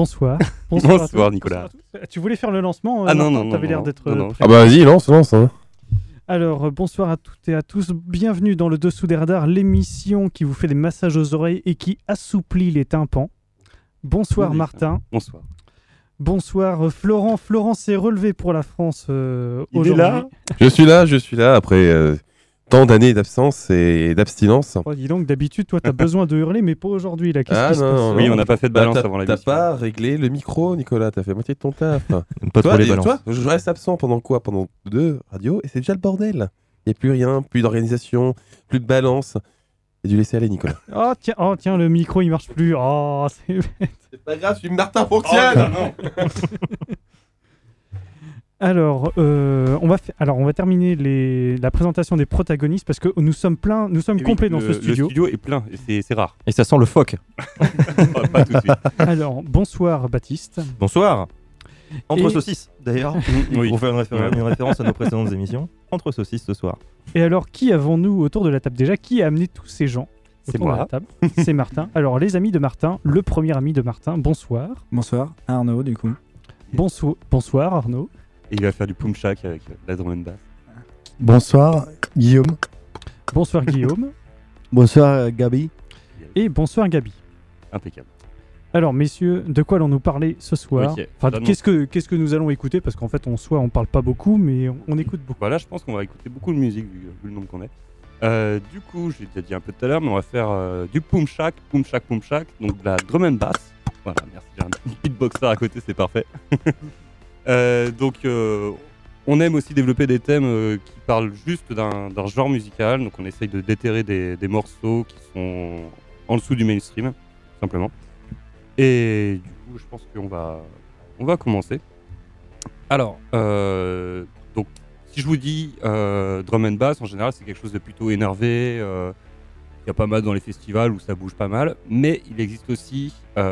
Bonsoir. Bonsoir, à tous. Nicolas. à tous. Tu voulais faire le lancement euh, Ah non, non, non, T'avais l'air d'être. euh. Ah bah vas-y, lance, lance. hein. Alors, euh, bonsoir à toutes et à tous. Bienvenue dans le Dessous des radars, l'émission qui vous fait des massages aux oreilles et qui assouplit les tympans. Bonsoir Oui, Martin. Bonsoir. Bonsoir euh, Florent. Florent s'est relevé pour la France euh, Il est aujourd'hui. là Je suis là, je suis là après euh, tant d'années d'absence et d'abstinence. Oh, dis donc, d'habitude, toi, t'as besoin de hurler, mais pas aujourd'hui. Là, Ah qui se non, passe non, Oui, non. on n'a pas fait de Bah, balance t'as- avant la T'as pas réglé le micro, Nicolas, t'as fait moitié de ton taf. Pas toi, trop les balances. toi, je reste absent pendant quoi? Pendant deux radios et c'est déjà le bordel. Il n'y a plus rien, plus d'organisation, plus de balance. Et du laisser aller, Nicolas. Oh tiens, oh, tiens, le micro, il marche plus. Oh, c'est C'est pas grave, je suis Martin Oh, Fonctionne Alors, euh, on va fa- alors, on va terminer les... la présentation des protagonistes parce que nous sommes pleins, nous sommes Eh oui, complets dans ce studio. Le studio est plein, c'est- c'est rare. Et ça sent le phoque. Oh, pas tout de suite. Alors, bonsoir Baptiste. Bonsoir. Entre Et- saucisses, d'ailleurs, Oui. pour faire une, réfé- Ouais. une référence à nos précédentes émissions. Entre saucisses ce soir. Et alors, qui avons-nous autour de la table? Déjà Qui a amené tous ces gens C'est autour de moi. la table? C'est Martin. Alors, les amis de Martin, le premier ami de Martin, bonsoir. Bonsoir, Arnaud du coup. Bonsoir, bonsoir Arnaud. Et il va faire du pum shack avec euh, la drum and bass. Bonsoir, Guillaume. Bonsoir Guillaume. Bonsoir, Gabi. Et bonsoir Gabi. Impeccable. Alors, messieurs, de quoi allons-nous parler ce soir Enfin, qu'est-ce que qu'est-ce que nous allons écouter Parce qu'en fait, en soi, on parle pas beaucoup, mais on, on écoute beaucoup. Voilà, je pense qu'on va écouter beaucoup de musique vu, vu le nombre qu'on est. Euh, du coup, j'ai déjà dit un peu tout à l'heure, mais on va faire euh, du pum shack, pum shack, pum shack, donc de la drum and bass. Voilà, merci, j'ai un beatboxer à côté, c'est parfait. Euh, donc, euh, on aime aussi développer des thèmes euh, qui parlent juste d'un genre musical, donc on essaye de déterrer des, morceaux qui sont en dessous du mainstream, simplement. Et du coup, je pense qu'on va, on va commencer. Alors, donc si je vous dis drum and bass, en général, c'est quelque chose de plutôt énervé. Il y a pas mal dans les festivals où ça bouge pas mal. Mais il existe aussi du,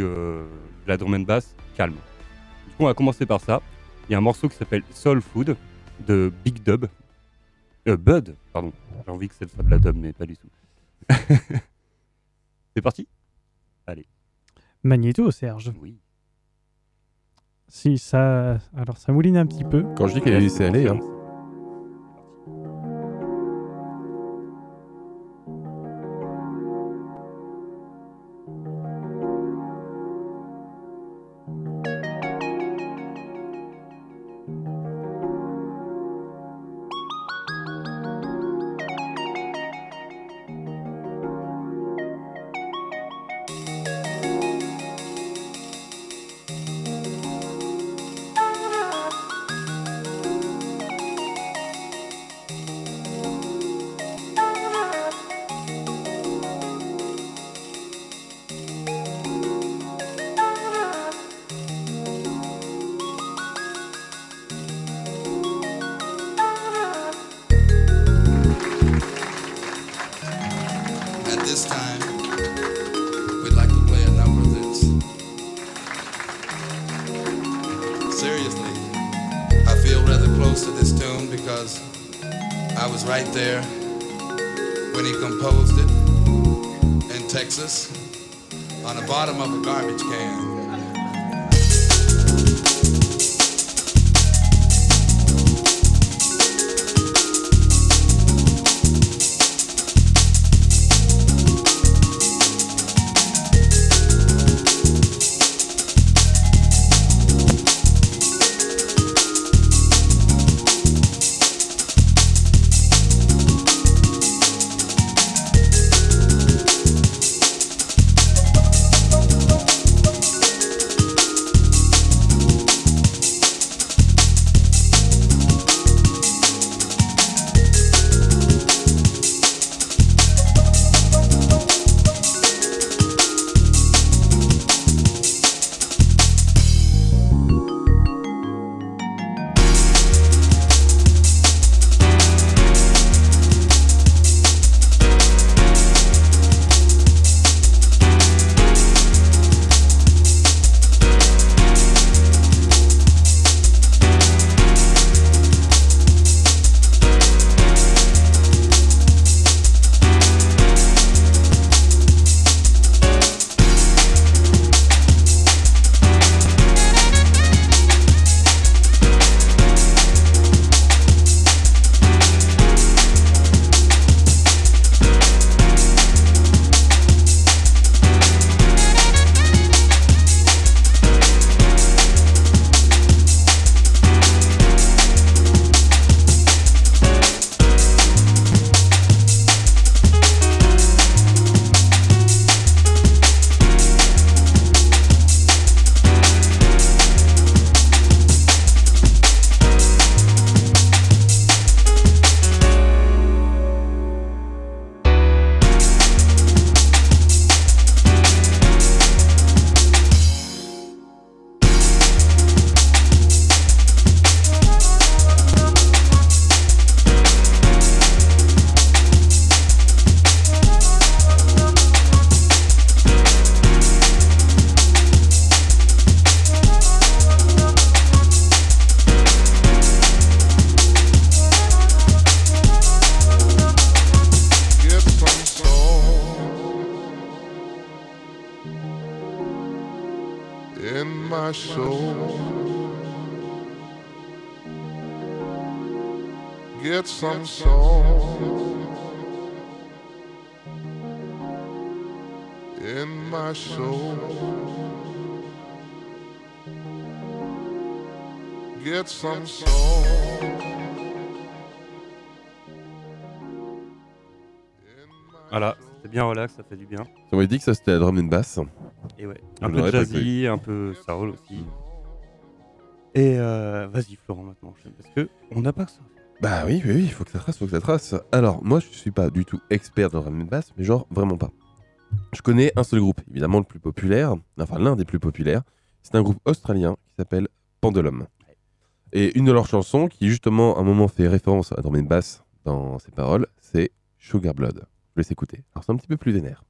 de la drum and bass calme. Du coup, on va commencer par ça. Il y a un morceau qui s'appelle Soul Food de Big Dub. Euh, Bud, pardon. J'ai envie que ça soit de la dub, mais pas du tout. c'est parti? Magnéto, Serge. Oui. Si, ça. Alors, ça mouline un petit peu. Quand je dis qu'elle a laissé aller, hein. Texas on the bottom of a garbage can. In my soul. Get some soul. in my Voilà, c'était bien relax, ça fait du bien. Ça m'aurait dit que ça c'était la drum and bass. Et ouais, Je un peu jazzy, un peu soul aussi. Et euh, vas-y Florent maintenant, parce que on n'a pas que ça. Bah oui, oui, oui, il faut que ça trace, faut que ça trace. Alors, moi, je suis pas du tout expert dans le drum and bass, mais genre vraiment pas. Je connais un seul groupe, évidemment le plus populaire, enfin l'un des plus populaires. C'est un groupe australien qui s'appelle Pendulum. Et une de leurs chansons, qui justement à un moment fait référence à drum and bass dans ses paroles, c'est Sugar Blood. Je laisse écouter. Alors c'est un petit peu plus vénère.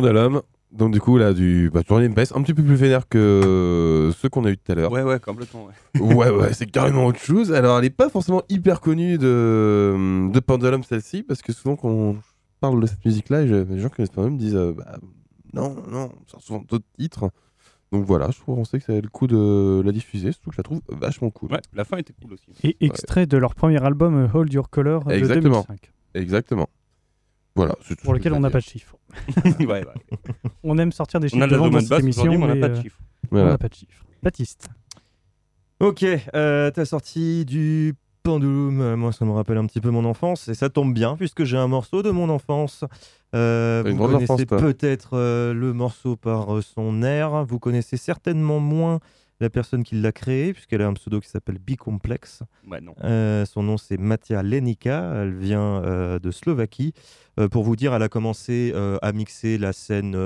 Pendulum. Donc du coup là du bah, du Rhythm Bass, un petit peu plus vénère que ceux qu'on a eu tout à l'heure. Ouais, ouais, complètement. Ouais. ouais, ouais, c'est carrément autre chose. Alors, elle est pas forcément hyper connue de, de Pendulum, celle-ci, parce que souvent, quand on parle de cette musique-là, je- les gens qui connaissent Pendulum disent euh, bah, non, non, on sort souvent d'autres titres. Donc voilà, je trouve, on sait que ça a le coup de la diffuser, surtout que je la trouve vachement cool. Ouais, la fin était cool aussi. Et extrait de leur premier album euh, Hold Your Color de Exactement. 2005, Exactement. Voilà. c'est tout pour lequel on n'a pas de chiffres. Ouais, ouais. On aime sortir des On chiffres a de vente dans cette basse émission, aujourd'hui, mais on n'a mais, pas de euh, chiffres. on Voilà. n'a pas de chiffres. Baptiste. Ok, euh, t'as sorti du Pendulum, euh, moi ça me rappelle un petit peu mon enfance, et ça tombe bien puisque j'ai un morceau de mon enfance. Euh, T'as une vous grande connaissez enfance, toi. peut-être euh, le morceau par euh, son air, vous connaissez certainement moins la personne qui l'a créé, puisqu'elle a un pseudo qui s'appelle Bicomplex. Ouais. Euh, son nom c'est Matia Lenika, elle vient euh, de Slovaquie. Euh, pour vous dire, elle a commencé à mixer la scène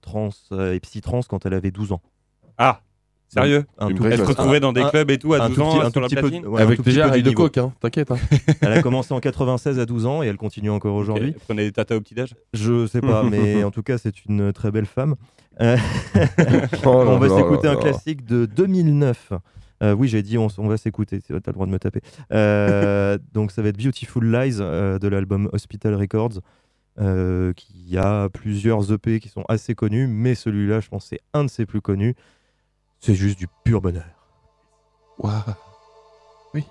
trans et psy-trans quand elle avait 12 ans. Ah, sérieux Un tout Elle se retrouvait dans des un- clubs et tout à un 12 tout ans un sur la petit peu- platine Avec déjà de coke, hein, t'inquiète. Hein. Elle a commencé en 96 à 12 ans et elle continue encore aujourd'hui. Prenait des tatas au petit-déj Je sais pas, mais en tout cas, c'est une très belle femme. Euh, Oh on va s'écouter un classique de 2009. Euh, oui, j'ai dit on, va s'écouter, tu as le droit de me taper. Euh, donc ça va être Beautiful Lies euh, de l'album Hospital Records, euh, qui a plusieurs EP qui sont assez connus, mais celui-là, je pense, c'est un de ses plus connus. C'est juste du pur bonheur. Waouh. Oui.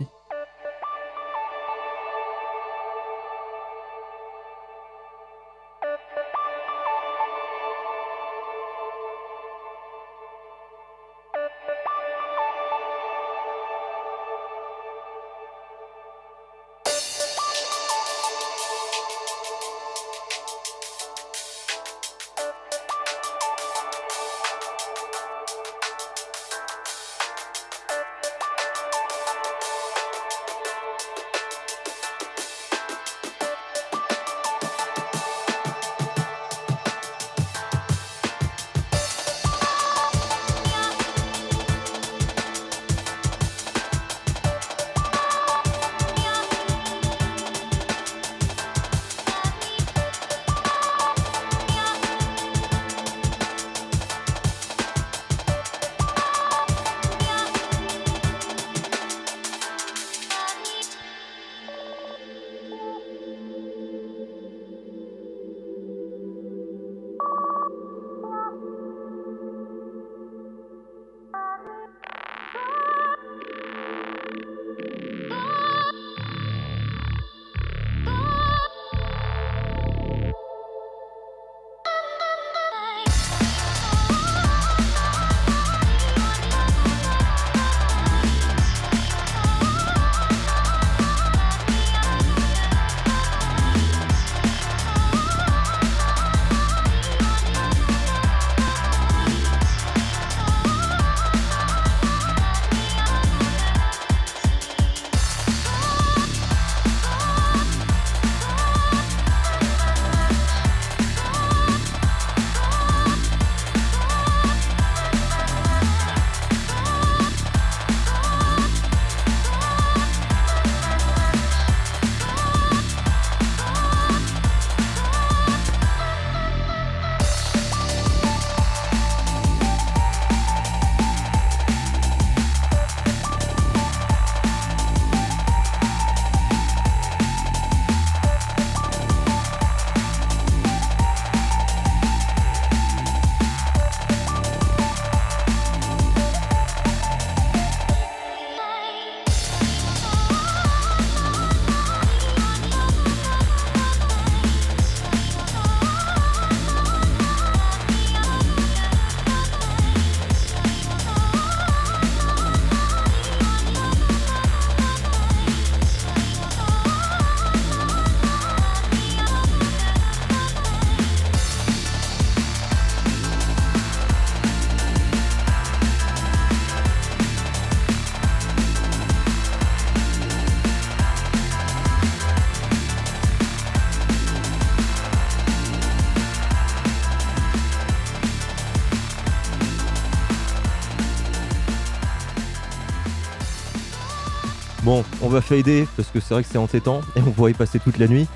On va fader parce que c'est vrai que c'est entêtant et on pourrait y passer toute la nuit.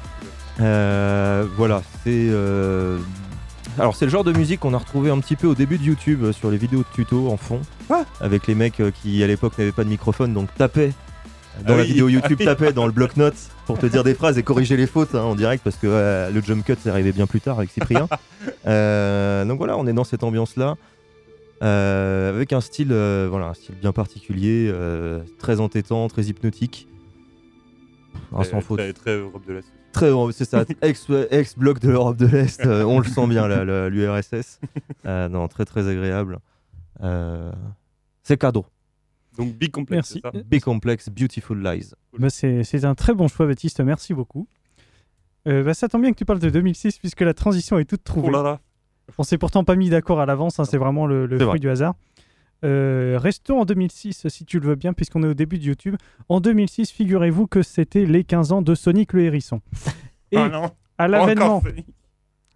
Euh, voilà, c'est euh, Alors c'est le genre de musique qu'on a retrouvé un petit peu au début de YouTube euh, sur les vidéos de tuto en fond, Ah. avec les mecs qui à l'époque n'avaient pas de microphone, donc tapaient dans Ah la oui. vidéo YouTube, Ah oui. tapaient dans le bloc-notes pour te dire des phrases et corriger les fautes hein, en direct parce que le jump cut c'est arrivé bien plus tard avec Cyprien. Donc voilà, on est dans cette ambiance là. Avec un style, euh, voilà, un style bien particulier, euh, très entêtant, très hypnotique. Sans Très- faute. Très, très Europe de l'Est. Très, c'est ça, ex, ex bloc de l'Europe de l'Est, euh, on le sent bien, l'URSS. Euh, non, très très agréable. Euh, c'est cadeau. Donc Big Complex, Merci. ça Big Complex, Beautiful Lies. Bah, c'est c'est un très bon choix, Baptiste. Merci beaucoup. Euh, bah, ça tombe bien que tu parles de 2006 puisque la transition est toute trouvée. Oh là là. On s'est pourtant pas mis d'accord à l'avance, hein, c'est vraiment le, fruit vrai. du hasard. Euh, restons en 2006 si tu le veux bien, puisqu'on est au début de YouTube. En 2006, figurez-vous que c'était les 15 ans de Sonic le Hérisson. Et Ah non. à l'avènement.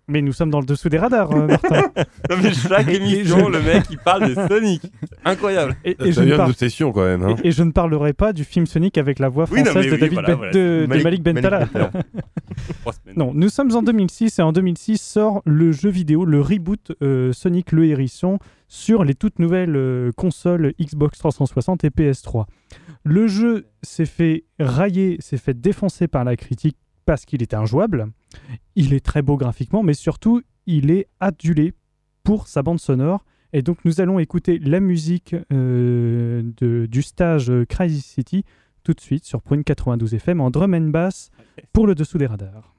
Mais nous sommes dans le dessous des radars, euh, Martin. Non mais chaque émission, je- le mec il parle de Sonic. Incroyable. Et, Ça et je ne obsession quand même. Hein. et- et je ne parlerai pas du film Sonic avec la voix Oui, non, française de oui, David voilà, Ben- voilà. de, de Malik Bentala. Non, nous sommes en 2006 et en 2006 sort le jeu vidéo, le reboot euh, Sonic le Hérisson sur les toutes nouvelles euh, consoles Xbox 360 et PS3. Le jeu s'est fait railler, s'est fait défoncer par la critique parce qu'il est injouable. Il est très beau graphiquement, mais surtout, il est adulé pour sa bande sonore. Et donc, nous allons écouter la musique euh, du stage euh, Crazy City tout de suite sur Prune 92 FM en drum and bass pour le dessous des radars.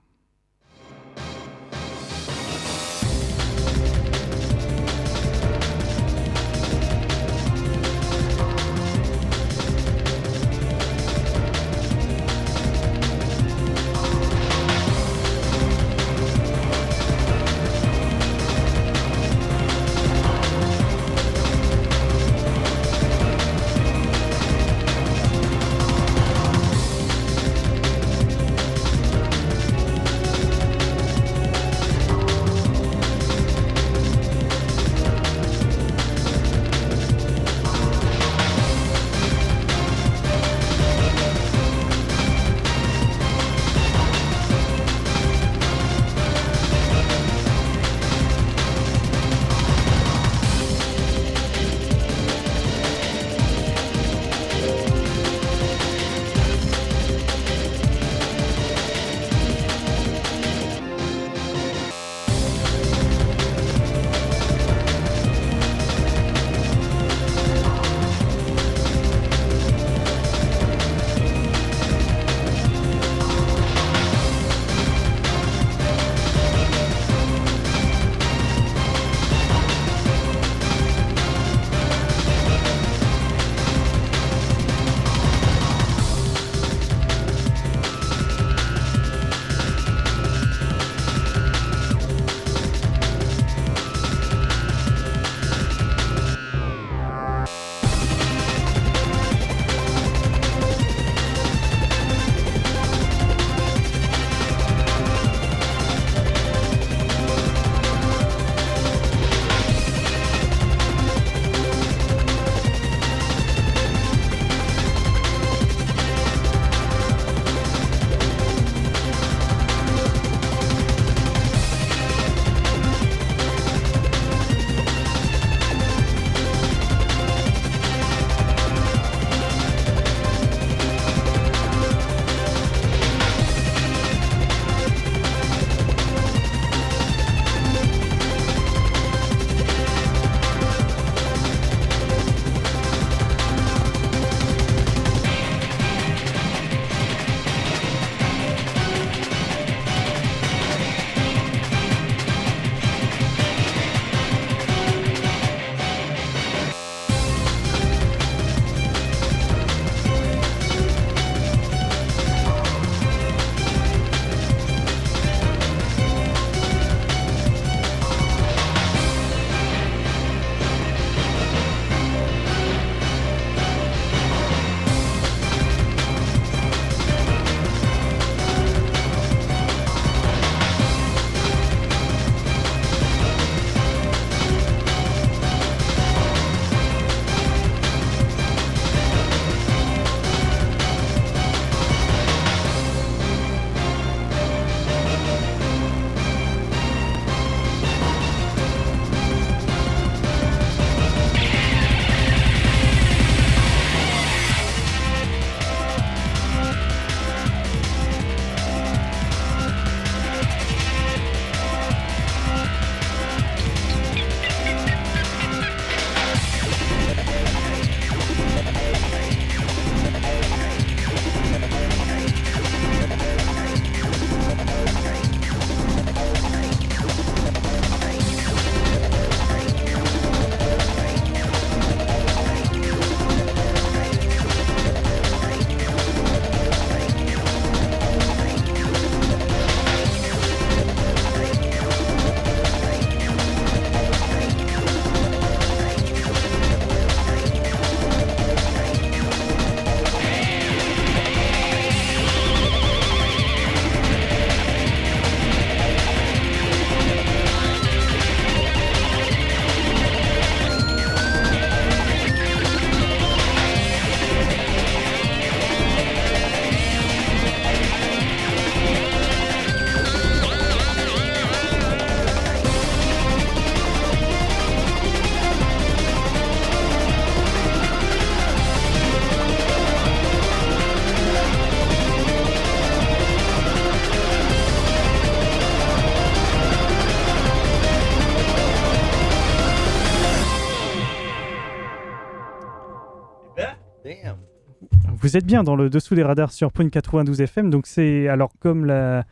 Vous êtes bien dans le dessous des radars sur Point 92 FM. Donc c'est alors comme la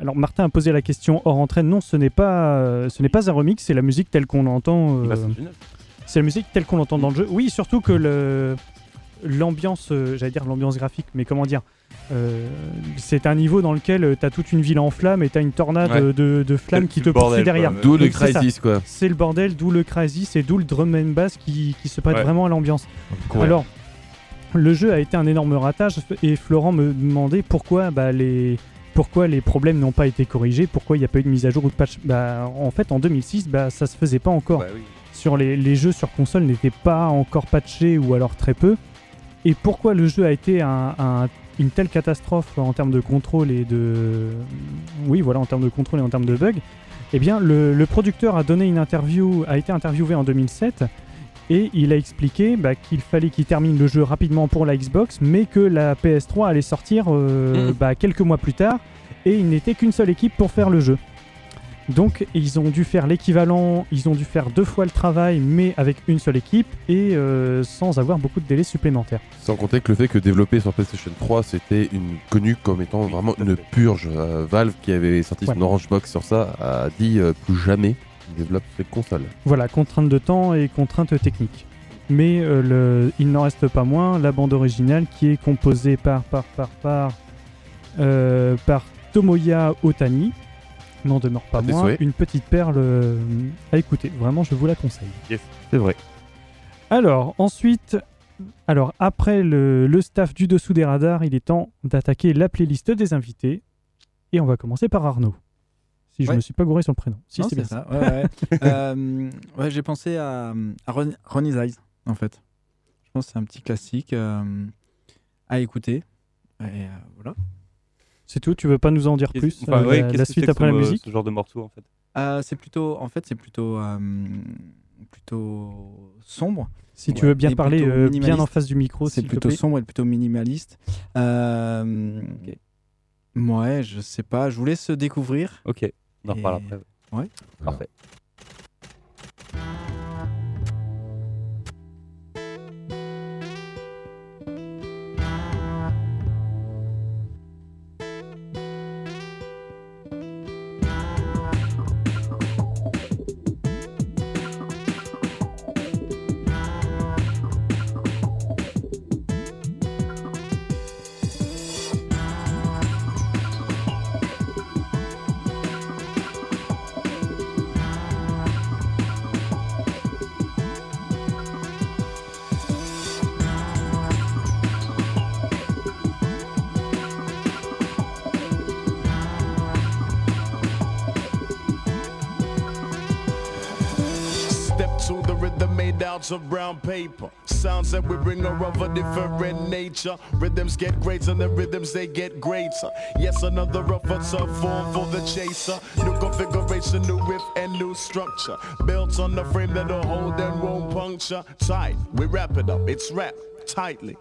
alors Martin a posé la question hors entraîne. Non, ce n'est pas euh, ce n'est pas un remix, c'est la musique telle qu'on l'entend. euh, Bah, c'est la musique telle qu'on l'entend dans le jeu. Oui, surtout que le l'ambiance, euh, j'allais dire l'ambiance graphique, mais comment dire euh, C'est un niveau dans lequel tu as toute une ville en flammes et tu as une tornade Ouais. de, de flammes qui te poursuit derrière. D'où le. Crisis, quoi. C'est le bordel, d'où le crisis et d'où le drum and bass qui, qui se prête Ouais. vraiment à l'ambiance. Alors, le jeu a été un énorme ratage et Florent me demandait pourquoi bah, les pourquoi les problèmes n'ont pas été corrigés, pourquoi il n'y a pas eu de mise à jour ou de patch. Bah, en fait, en 2006, bah, ça se faisait pas encore. Bah oui. Sur les, les jeux sur console n'étaient pas encore patchés ou alors très peu. Et pourquoi le jeu a été un- un- une telle catastrophe en termes de contrôle et de oui voilà en termes de contrôle et en termes de bugs? Eh bien, le, le producteur a donné une interview, a été interviewé en 2007 et il a expliqué bah, qu'il fallait qu'il termine le jeu rapidement pour la Xbox, mais que la PS3 allait sortir euh, Mhm. bah, quelques mois plus tard et il n'était qu'une seule équipe pour faire le jeu. Donc ils ont dû faire l'équivalent, ils ont dû faire deux fois le travail, mais avec une seule équipe et euh, sans avoir beaucoup de délais supplémentaires. Sans compter que le fait que développer sur PlayStation 3, c'était une, connu comme étant vraiment une purge. Euh, Valve, qui avait sorti son. Orange Box sur ça, a dit euh, plus jamais développe. Voilà, contrainte de temps et contrainte technique. Mais euh, le- il n'en reste pas moins la bande originale qui est composée par par par par euh, par Tomoya Otani. N'en demeure pas À moins souhaits. une petite perle euh, à écouter. Vraiment, je vous la conseille. C'est vrai. Alors, ensuite, alors après le, le staff du dessous des radars, il est temps d'attaquer la playlist des invités. Et on va commencer par Arnaud. Si je Ouais. me suis pas gouré sur le prénom. Si, Non, c'est bien ça. ça. Ouais, ouais. Euh, ouais, j'ai pensé à, à Ron- Ronnie's Eyes, en fait. Je pense que c'est un petit classique euh, à écouter. Et euh, voilà. C'est tout, tu veux pas nous en dire plus enfin, euh, ouais, la, la suite après la musique Ce genre de morceau en fait? Euh, c'est plutôt, en fait, c'est plutôt, euh, plutôt sombre. Si tu veux bien Et parler euh, bien en face du micro, C'est te plutôt plaît. sombre et plutôt minimaliste. Euh, Ouais, je sais pas. Je vous laisse découvrir. Ok, on en reparle après. Ouais. Parfait. Rhythm of brown paper. Sounds that we bring are of a different nature. Rhythms get greater the rhythms they get greater. Yes, another rougher tough form for the chaser. New configuration, new riff and new structure. Built on the frame that'll hold and won't puncture. Tight, we wrap it up, it's wrapped tightly.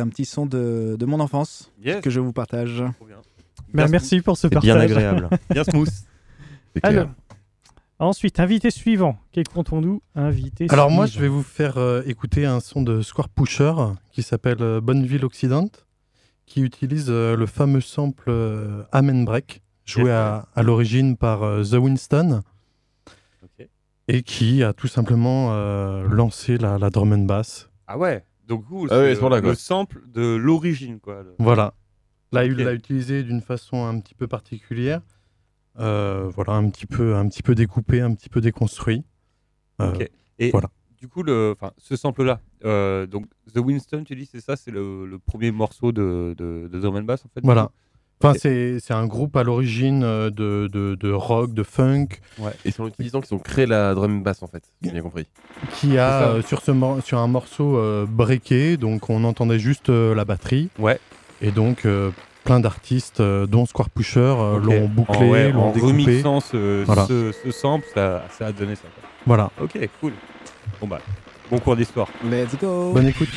C'était un petit son de, de mon enfance Yes. que je vous partage. Bah, Bien merci pour ce partage. bien agréable. Bien smooth. Alors, ensuite, invité suivant. Qu'écoutons-nous? Invité Alors moi, je vais vous faire euh, écouter un son de Square Pusher qui s'appelle euh, Bonneville Occident, qui utilise euh, le fameux sample euh, Amen Break, joué Yes. à, à l'origine par euh, The Winston, et qui a tout simplement euh, lancé la, la drum and bass. Ah ouais. Donc cool. Ah là, le sample de l'origine quoi. Le- Voilà. Là, il l'a utilisé d'une façon un petit peu particulière. Euh, voilà, un petit peu, un petit peu découpé, un petit peu déconstruit. Euh, Ok. Et voilà. du coup, le, enfin, ce sample-là, euh, donc The Winston, tu dis, c'est ça, c'est le, le premier morceau de, de, de drum and bass en fait. Voilà. Enfin, c'est c'est un groupe à l'origine euh, de, de, de rock, de funk, Et c'est en l'utilisant qu'ils ont créé la drum bass en fait, si j'ai bien compris. qui a euh, sur, ce mor- sur un morceau euh, breaké, donc on entendait juste euh, la batterie. Ouais. Et donc euh, plein d'artistes, euh, dont Square Pusher, euh, l'ont bouclé, en, ouais, l'ont en découpé. remixant ce, Voilà. ce, ce sample, ça, ça a donné ça. quoi. Voilà. Ok, cool. Bon bah, bon cours d'histoire. Let's go Bonne écoute.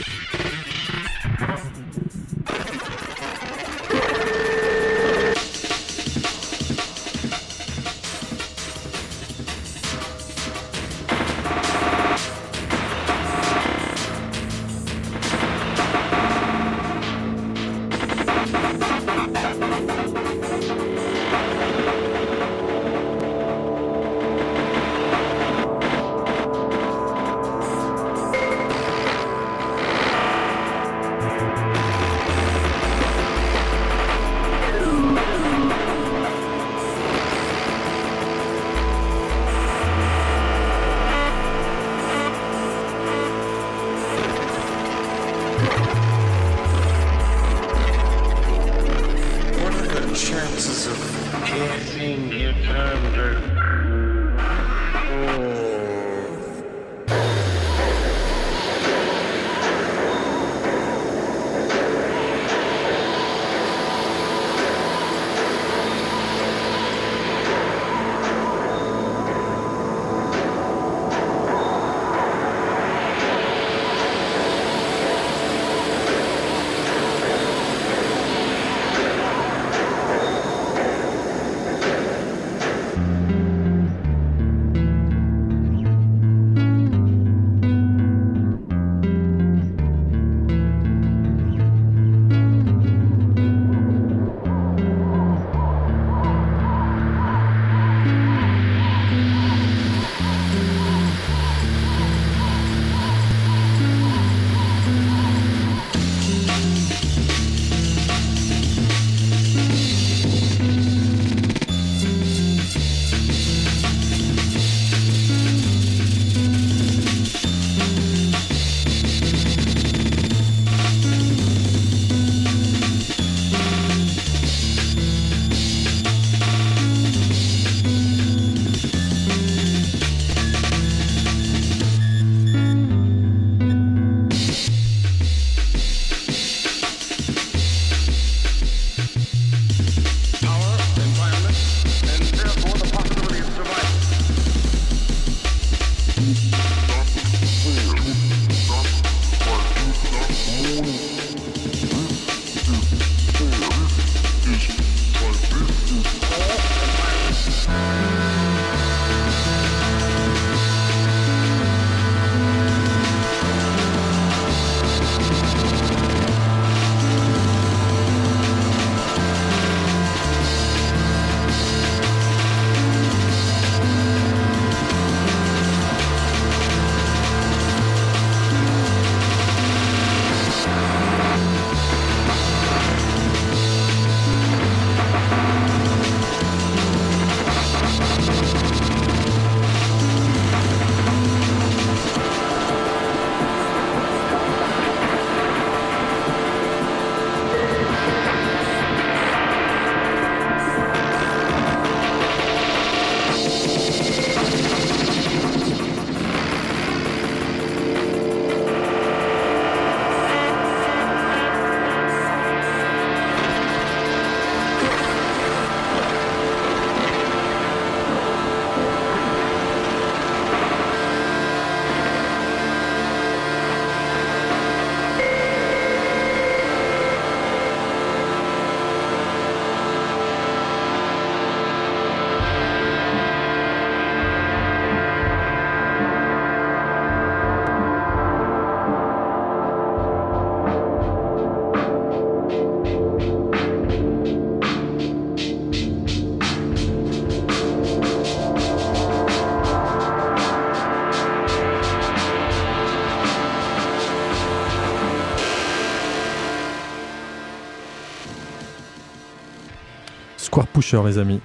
Les amis.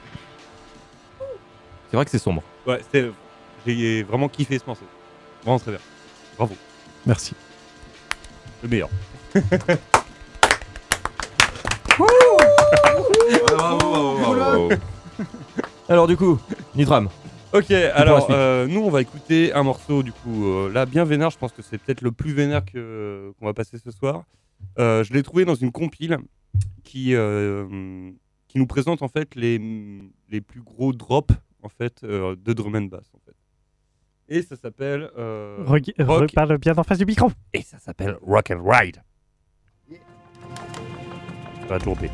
C'est vrai que c'est sombre. Ouais, j'ai vraiment kiffé ce morceau. Vraiment très bien. Bravo. Merci. Le meilleur. Alors du coup, Nitram. Ok, alors euh, nous on va écouter un morceau du coup euh, là bien vénère, je pense que c'est peut-être le plus vénère que qu'on va passer ce soir. Euh, je l'ai trouvé dans une compile qui euh, qui nous présente en fait les les plus gros drops en fait euh, de drum and bass en fait. Et ça s'appelle euh, Rock- Reparle bien en face du micro. et ça s'appelle Rock and Ride. Ça va tourner.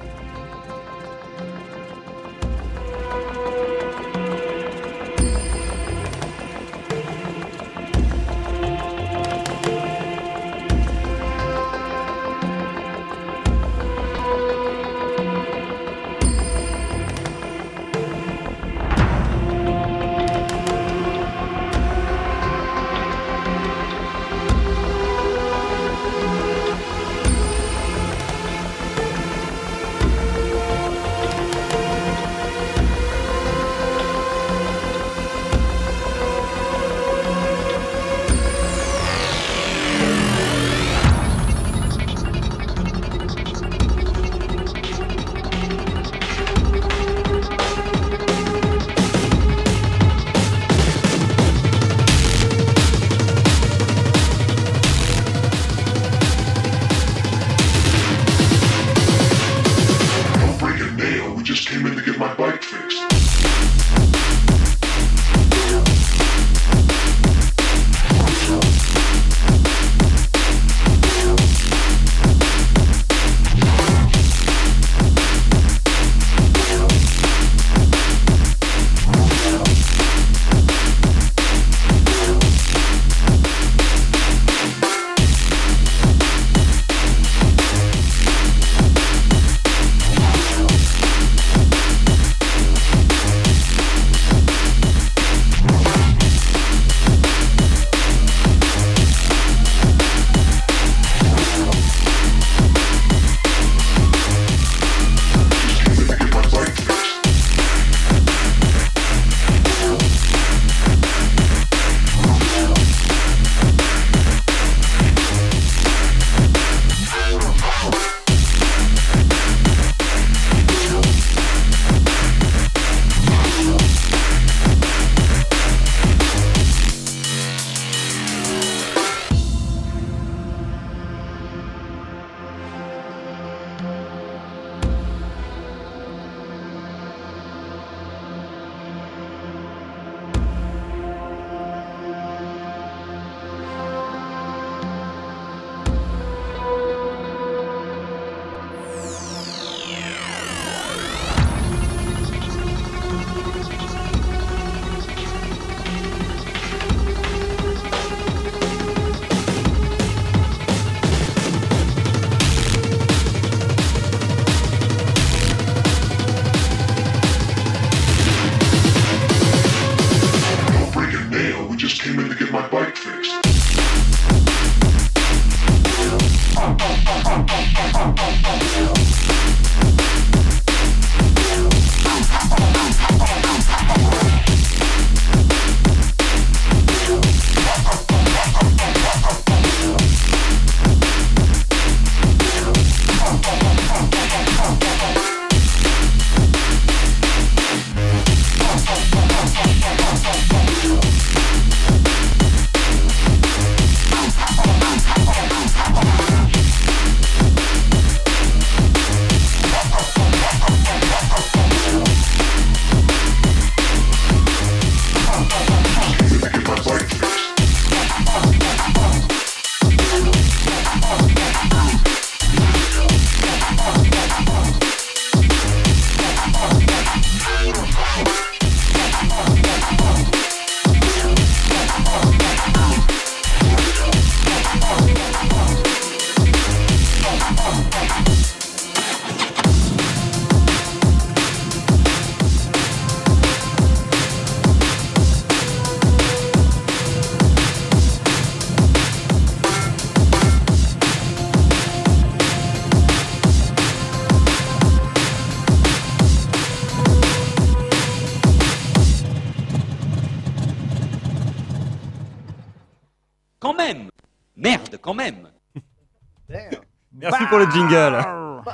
Le jingle.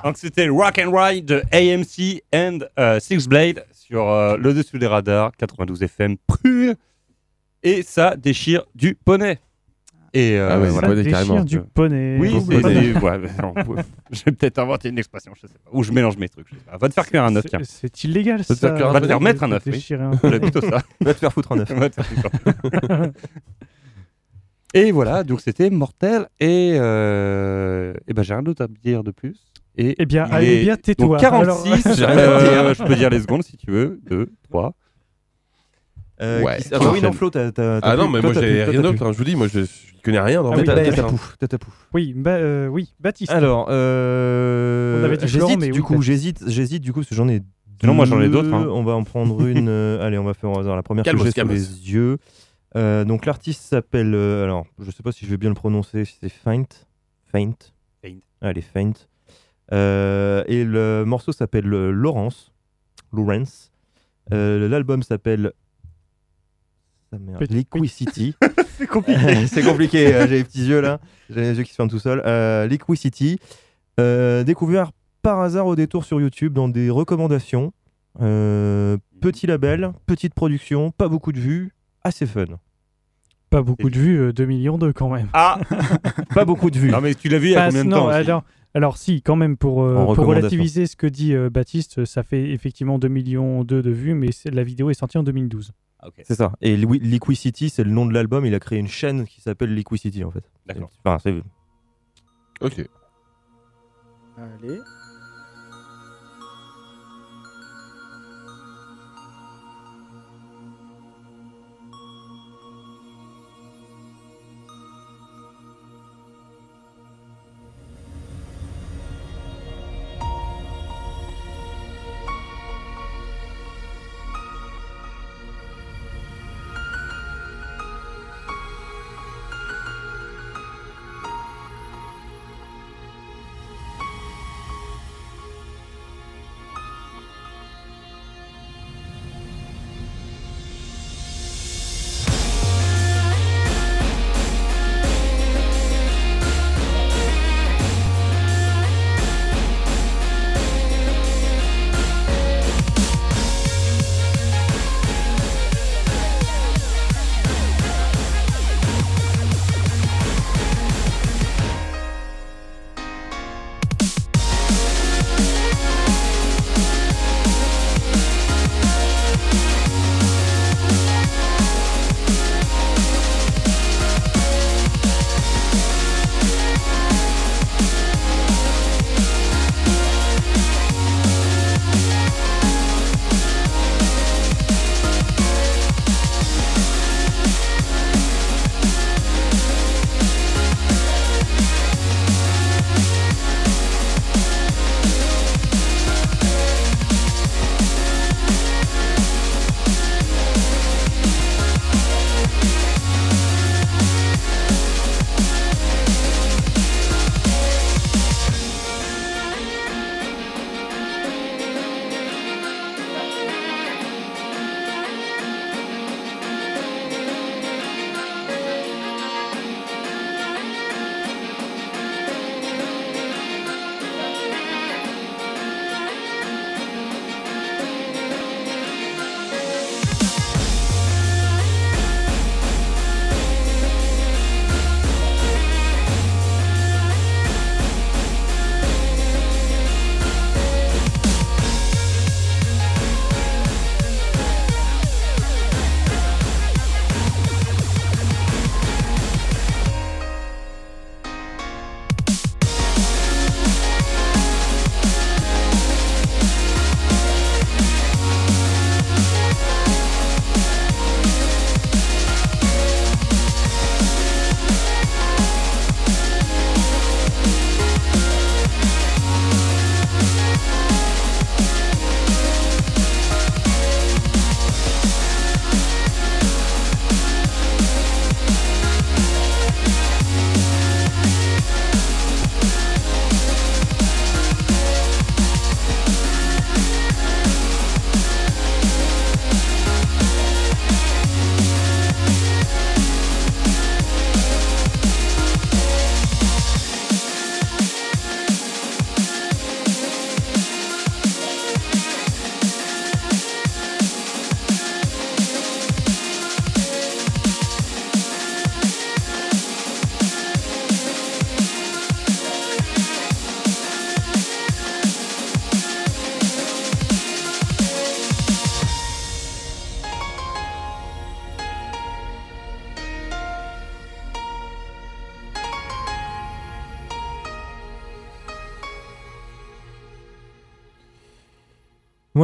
Donc c'était Rock and Ride de AMC and euh, Six Blade sur euh, le dessus des radars 92 FM pur. Et ça déchire du poney. Et euh, Ah ouais, voilà. ça déchire carrément. du poney. Oui, c'est- c'est- ouais, non, vais peut-être inventer une expression, je sais pas. Ou je mélange mes trucs. je sais pas. Va te faire cuire un œuf, C'est- tiens. C'est illégal Va ça. te faire cuire un Va te faire mettre un œuf, oui. Déchirer un Voilà, plutôt ça. Va te faire foutre un œuf. Va te faire foutre. Et voilà, donc c'était mortel. Et, euh, et ben j'ai rien d'autre à dire de plus. Et Eh bien, allez est bien, tais-toi. donc 46. Alors- euh, je peux dire les secondes si tu veux. 2, 3. Euh, Ouais. qui- Ah bah oui, non, Flo, t'as. t'as- Ah non, mais toi, moi j'ai rien d'autre. hein, Je vous dis, moi je, je connais rien dans Ah le oui, T'as bah, t'as. Oui, bah, euh, oui, Baptiste. Alors, euh, j'hésite, mais du oui, coup, j'hésite, j'hésite, du coup, parce que j'en ai deux. Non, moi, j'en ai d'autres, hein. On va en prendre une. euh, allez, on va faire au hasard la première Calmos, que j'ai sous les yeux. Euh, donc, l'artiste s'appelle. euh, alors, je sais pas si je vais bien le prononcer, c'est Faint. Faint. Faint. Allez, Faint. Euh, et le morceau s'appelle euh, Lawrence. Lawrence. Euh, L'album s'appelle. Sa mère, Petit- Liquidity. C'est compliqué. c'est compliqué, euh, j'ai les petits yeux là, j'ai les yeux qui se ferment tout seuls. Euh, Liquidity, euh, découvert par hasard au détour sur YouTube dans des recommandations. Euh, petit label, petite production, pas beaucoup de vues, assez fun. Pas beaucoup de vues, euh, 2 millions d'eux quand même. Ah Pas beaucoup de vues. Non, mais tu l'as vu il y a Bah, combien de non, temps alors, alors si, quand même, pour, euh, pour relativiser ce que dit euh, Baptiste, ça fait effectivement 2 millions d'eux de vues, mais la vidéo est sortie en 2012. Ah, ok. C'est ça. Et Liqui- Liquidity, c'est le nom de l'album. Il a créé une chaîne qui s'appelle Liquidity en fait. D'accord. Enfin, c'est- Ok. Allez.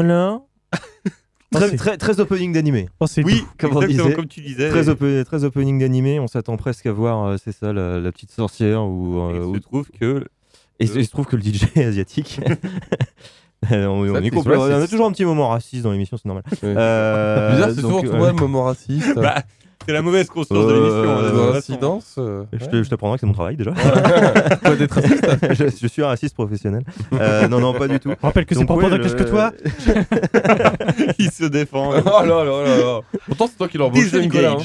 Voilà. Très, c'est- très, très opening d'animé. Oh, c'est Oui. Comme on exactement disait. comme tu disais. Très, ope- très opening d'animé, on s'attend presque à voir, euh, c'est ça, la, la petite sorcière ou. et euh, il ou- se trouve que Et il se trouve que le DJ est asiatique. Euh, on, est la on a toujours un petit moment raciste dans l'émission, c'est normal. Ouais. Euh, Bizarre, c'est donc, souvent euh, toi le moment raciste. bah, c'est la mauvaise conscience de Euh, l'émission. hein, de l'incidence. euh, Je ouais. te- je t'apprendrai que c'est mon travail déjà. Toi d'être raciste. je, je suis un raciste professionnel. Euh, non, non, pas du tout. On rappelle que c'est pour prendre le- plus que toi. il se défend. Oh là là là là. Pourtant, c'est toi qui l'as embauché, Nicolas. hein.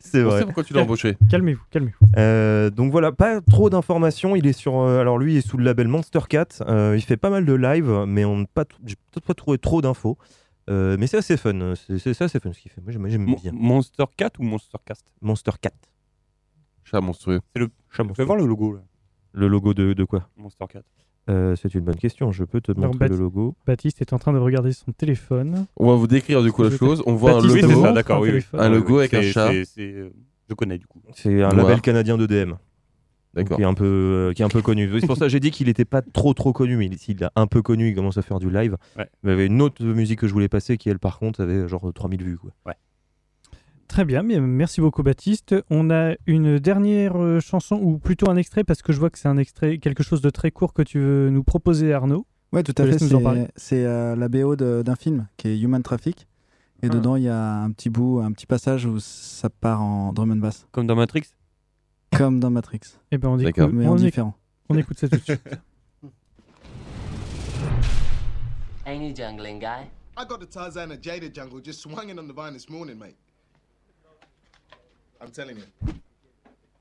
C'est vrai. pourquoi tu l'as embauché. Calmez-vous, calmez-vous. Euh, donc voilà, pas trop d'informations. Il est sur, euh, alors lui il est sous le label Monster Cat. Euh, il fait pas mal de live, mais on n'a pas, t- j'ai peut-être pas trouvé trop d'infos. Euh, mais c'est assez fun. C'est, c'est- c'est assez fun ce qu'il fait. Moi j'aime, bien. Monster Cat ou Monster Cast? Monster Cat. Chat monstrueux. Chat Tu monstrueux. peux voir le logo là Le logo de, de quoi? Monster Cat. Euh, C'est une bonne question. Je peux te Alors, montrer Bapti- le logo. Baptiste est en train de regarder son téléphone. On va vous décrire du coup la chose. On voit un Baptiste Oui, logo. c'est ça, un Oui, oui. Un Oui, logo oui, avec un c'est- chat. c'est- c'est, euh, Je connais du coup. C'est un Noir. label canadien de DM. D'accord. Qui est un peu, euh, qui est un peu connu. C'est pour ça que j'ai dit qu'il n'était pas trop trop connu, mais il- s'il est un peu connu, il commence à faire du live. Ouais. Il y avait une autre musique que je voulais passer qui, elle, par contre, avait genre 3000 vues. Quoi. Très bien, merci beaucoup Baptiste. On a une dernière euh, chanson, ou plutôt un extrait, parce que je vois que c'est un extrait, quelque chose de très court que tu veux nous proposer Arnaud. Ouais, tout à fait. C'est euh, la BO d'un film qui est Human Traffic. Et Ah. dedans, il y a un petit bout, un petit passage où ça part en drum and bass, Comme dans Matrix? Comme dans Matrix, Eh ben on, écoute, mais on, en différent. on écoute ça tout de suite. Ain't he jungling guy? I got the Tarzan and Jada jungle just swinging on the vine this morning, mate. I'm telling you,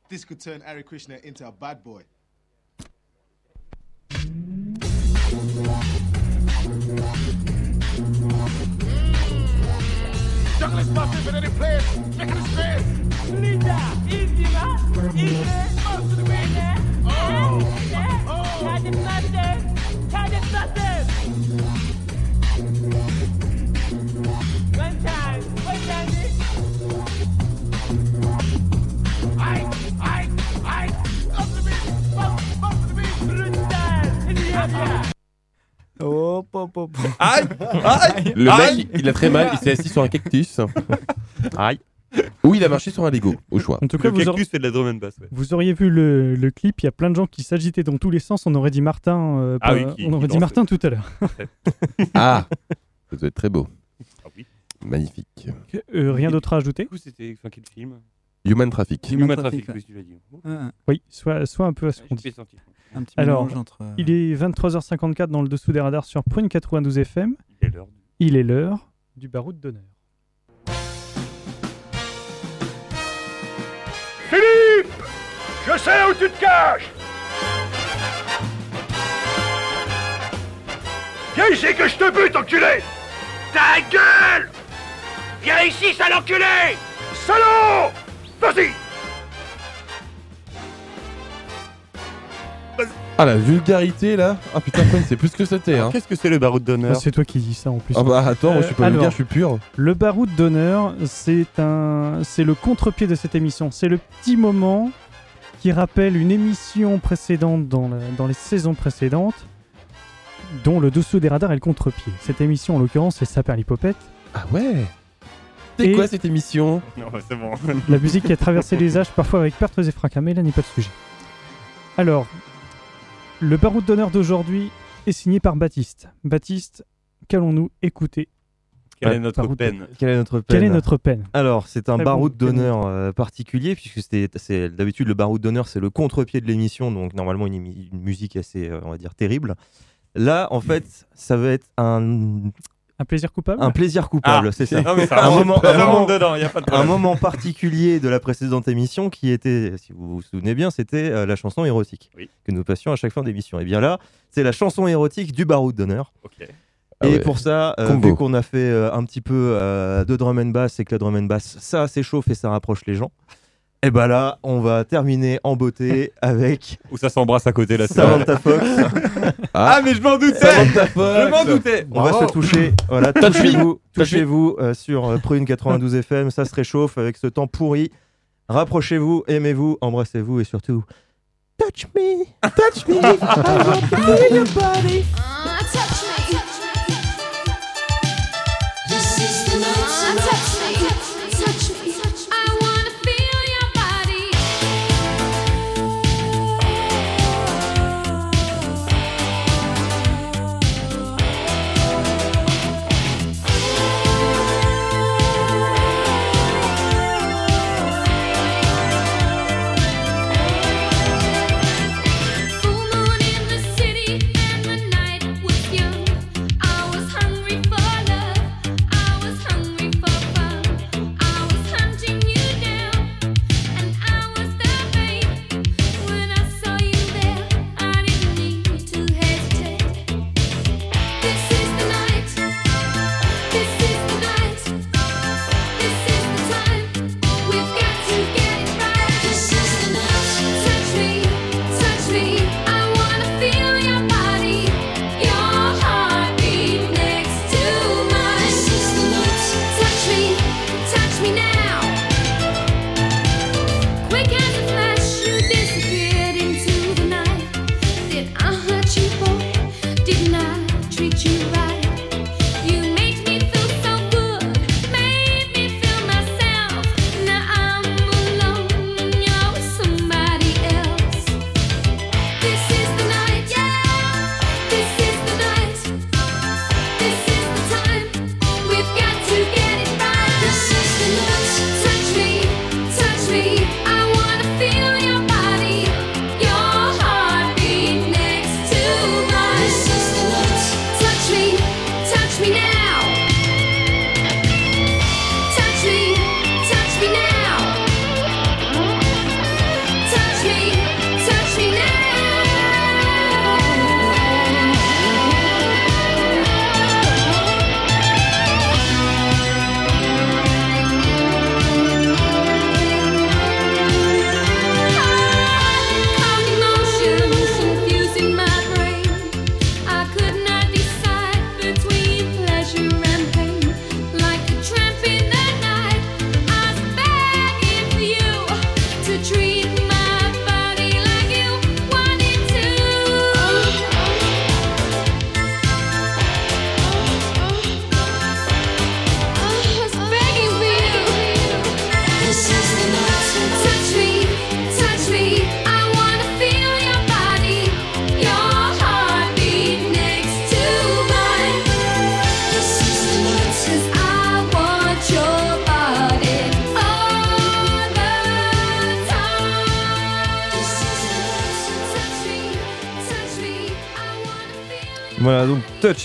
this could turn Ari Krishna into a bad boy. Jungle is massive in any place, making a space. Aïe Aïe Le Aïe mec, il a très mal. Il s'est assis sur un cactus. Aïe. Ou il a marché sur un Lego, au choix. En tout cas, Le vous, aur- cactus fait de la drum and bass. ouais. vous auriez vu le, le clip, il y a plein de gens qui s'agitaient dans tous les sens. On aurait dit Martin, euh, Ah pas- oui, qui- on aurait qui dit dansait. Martin tout à l'heure. Ah Ça doit être très beau. Ah oui. Magnifique. Euh, rien d'autre à ajouter Du coup, c'était enfin, quel film Human Traffic. Human Human Traffic, Traffic, oui, tu l'as dit. Oh, Un, Oui, soit, soit un peu à ce qu'on dit. senti. un petit Alors, mélange entre. euh, Il est 23h54 dans le dessous des radars sur Prune 92 FM. Il est l'heure. Il est l'heure du baroud d'honneur. Je sais où tu te caches Viens ici que je te bute, enculé? Ta gueule Viens ici, sale enculé Salaud Vas-y Ah la vulgarité là Ah putain, Fun, c'est plus que c'était. Hein. Qu'est-ce que c'est le baroud Ah, d'honneur c'est toi qui dis ça en plus. Ah bah attends, moi, je suis pas Euh, vulgaire, alors. je suis pur. Le baroud d'honneur, c'est un, c'est le contre-pied de cette émission. C'est le petit moment qui rappelle une émission précédente dans, la- dans les saisons précédentes, dont le dessous des radars est le contre-pied. Cette émission, en l'occurrence, c'est Saperlipopette. Ah ouais C'est Et- quoi cette émission? Non, c'est bon. La musique qui a traversé les âges, parfois avec pertes et fracas, mais là n'est pas le sujet. Alors, le baroud d'honneur d'aujourd'hui est signé par Baptiste. Baptiste, qu'allons-nous écouter? Quelle Ouais, est notre baroud peine Quelle est notre peine Quelle est notre peine Alors, c'est un baroud bon, d'honneur euh, particulier, puisque c'est d'habitude le baroud d'honneur, c'est le contre-pied de l'émission, donc normalement une, musique assez, euh, on va dire, terrible. Là, en fait, ça va être un, Un plaisir coupable un plaisir coupable, Ah, c'est ça. Non, mais ça Un moment- un moment- rentre dedans, il y a pas de un moment particulier de la précédente émission qui était, si vous vous souvenez bien, c'était euh, la chanson érotique Oui. que nous passions à chaque fin d'émission. Et bien là, c'est la chanson érotique du baroud d'honneur. Ok. Ah et ouais. pour ça, euh, vu qu'on a fait euh, un petit peu euh, de drum and bass et que la drum and bass, ça s'échauffe et ça rapproche les gens, et ben là, on va terminer en beauté avec Où ça s'embrasse à côté là. Samantha Fox. Ah, mais je m'en doutais Samantha Fox Je m'en doutais On va se toucher. Voilà, touchez-vous, touchez-vous euh, sur euh, Prune 92 FM. Ça se réchauffe avec ce temps pourri. Rapprochez-vous, aimez-vous, embrassez-vous et surtout. Touch me, touch me, I want to feel your body. touch me.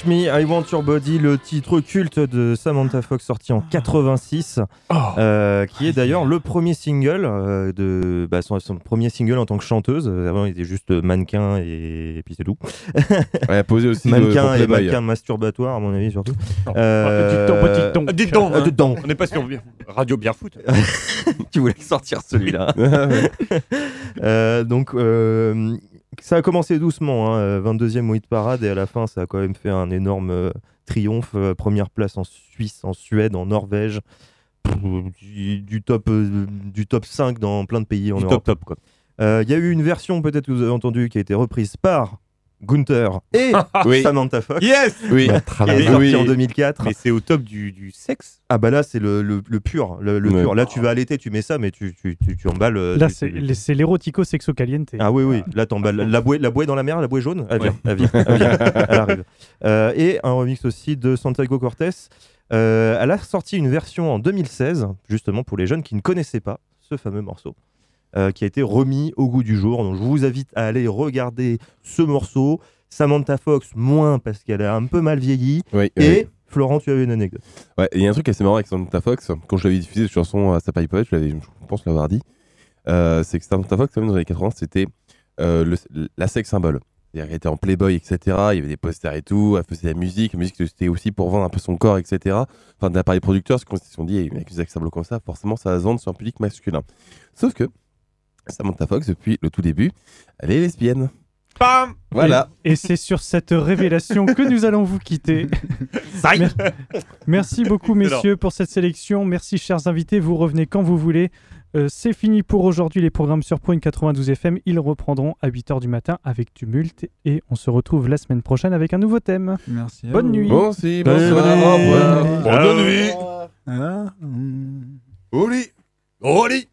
Touch Me, I Want Your Body, le titre culte de Samantha Fox sorti en 86, euh, qui est d'ailleurs le premier single, euh, de, bah, son, son premier single en tant que chanteuse. Avant, il était juste mannequin et, et puis c'est tout. Elle a posé aussi euh, mannequin et mannequin masturbatoire, à mon avis, surtout. Euh, Dites donc, dites donc. Dites donc, dites donc. on n'est pas sur Radio Bien Foot. tu voulais sortir celui-là. Donc, euh, ça a commencé doucement, hein, euh, 22e au hit parade, et à la fin, ça a quand même fait un énorme euh, triomphe. euh, première place en Suisse, en Suède, en Norvège, pff, du, du top, euh, du top 5 dans plein de pays en Du Europe. top top quoi. Il y a eu une version, peut-être que vous avez entendu, qui a été reprise par Gunther et Oui. Samantha Fox. Yes Oui. Qui est sortie Oui. en 2004. Mais c'est au top du, du sexe. Ah bah là c'est le, le, le pur, le, le Ouais. pur. Là tu vas allaiter, tu mets ça, mais tu, tu, tu, tu emballes. euh, Là, tu- c'est tu- les- c'est l'érotico sexo caliente. Ah oui oui, là t'emballes la bouée, la bouée dans la mer, la bouée jaune, elle vient, elle vient, elle vient, elle arrive. Euh, et un remix aussi de Santiago Cortés. Euh, elle a sorti une version en 2016, justement pour les jeunes qui ne connaissaient pas ce fameux morceau. Euh, qui a été remis au goût du jour. Donc je vous invite à aller regarder ce morceau. Samantha Fox, moins parce qu'elle a un peu mal vieilli. Oui, Et oui. Florent, tu avais une anecdote. Ouais, il y a un truc assez marrant avec Samantha Fox. Quand je l'avais diffusé cette chanson à sa pipe je, je pense l'avoir dit. euh, c'est que Samantha Fox, quand même, dans les années 80, c'était euh, le- la sex symbole. C'est-à-dire qu'elle était en Playboy, etc. Il y avait des posters et tout. Elle faisait de la musique. La musique, c'était aussi pour vendre un peu son corps, etc. Enfin, de la part des producteurs, qu'ils se sont dit, eh, avec des comme ça, forcément, ça va se vendre sur un public masculin. Sauf que Samantha Fox, depuis le tout début, elle est lesbienne. Bam Voilà. Et, et c'est sur cette révélation que nous allons vous quitter. Mer- Merci beaucoup, messieurs, pour cette sélection. Merci, chers invités. Vous revenez quand vous voulez. Euh, c'est fini pour aujourd'hui. Les programmes sur Point 92 FM, ils reprendront à 8h du matin avec Tumulte. Et on se retrouve la semaine prochaine avec un nouveau thème. Merci. Bonne vous. nuit. Bon, si, Bonne bonsoir. Bonne nuit Ah, hum. Au lit